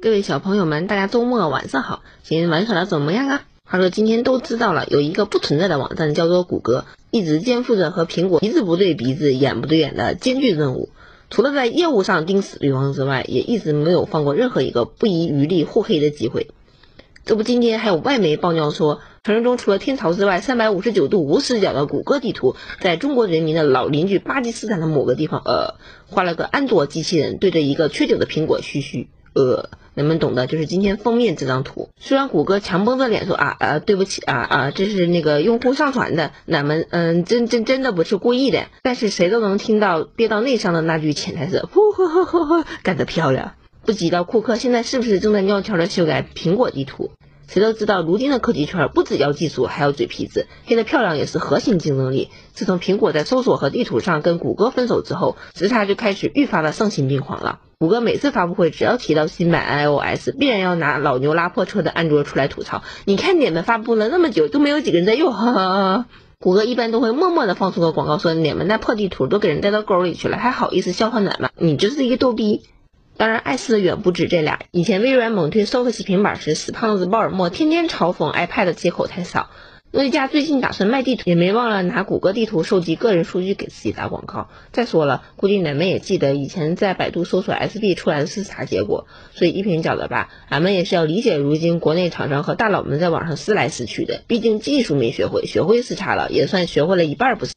各位小朋友们，大家周末晚上好，今天玩耍的怎么样啊？话说今天都知道了，有一个不存在的网站叫做谷歌，一直肩负着和苹果鼻子不对鼻子、眼不对眼的艰巨任务。除了在业务上盯死对方之外，也一直没有放过任何一个不遗余力互黑的机会。这不，今天还有外媒爆料说，传说中除了天朝之外，三百五十九度无死角的谷歌地图，在中国人民的老邻居巴基斯坦的某个地方，呃，画了个安卓机器人对着一个缺角的苹果嘘嘘。呃，你们懂的，就是今天封面这张图。虽然谷歌强绷着脸说啊啊，对不起啊啊，这是那个用户上传的，咱们嗯，真真真的不是故意的。但是谁都能听到憋到内伤的那句潜台词，呼呼呼呼呼，干得漂亮！不知道库克现在是不是正在悄悄的修改苹果地图？谁都知道，如今的科技圈不只要技术，还要嘴皮子，变得漂亮也是核心竞争力。自从苹果在搜索和地图上跟谷歌分手之后，时差就开始愈发的丧心病狂了。谷歌每次发布会，只要提到新版 iOS，必然要拿老牛拉破车的安卓出来吐槽。你看你们发布了那么久，都没有几个人在用。哈哈。谷歌一般都会默默的放出个广告，说你们那破地图都给人带到沟里去了，还好意思笑话咱们？你就是一个逗逼。当然，爱死的远不止这俩。以前微软猛推 Surface 平板时，死胖子鲍尔默天天嘲讽 iPad 接口太少。诺基亚最近打算卖地图，也没忘了拿谷歌地图收集个人数据给自己打广告。再说了，估计你们也记得以前在百度搜索 SB 出来的是啥结果，所以一瓶搅的吧。俺们也是要理解，如今国内厂商和大佬们在网上撕来撕去的，毕竟技术没学会，学会是差了，也算学会了一半不是。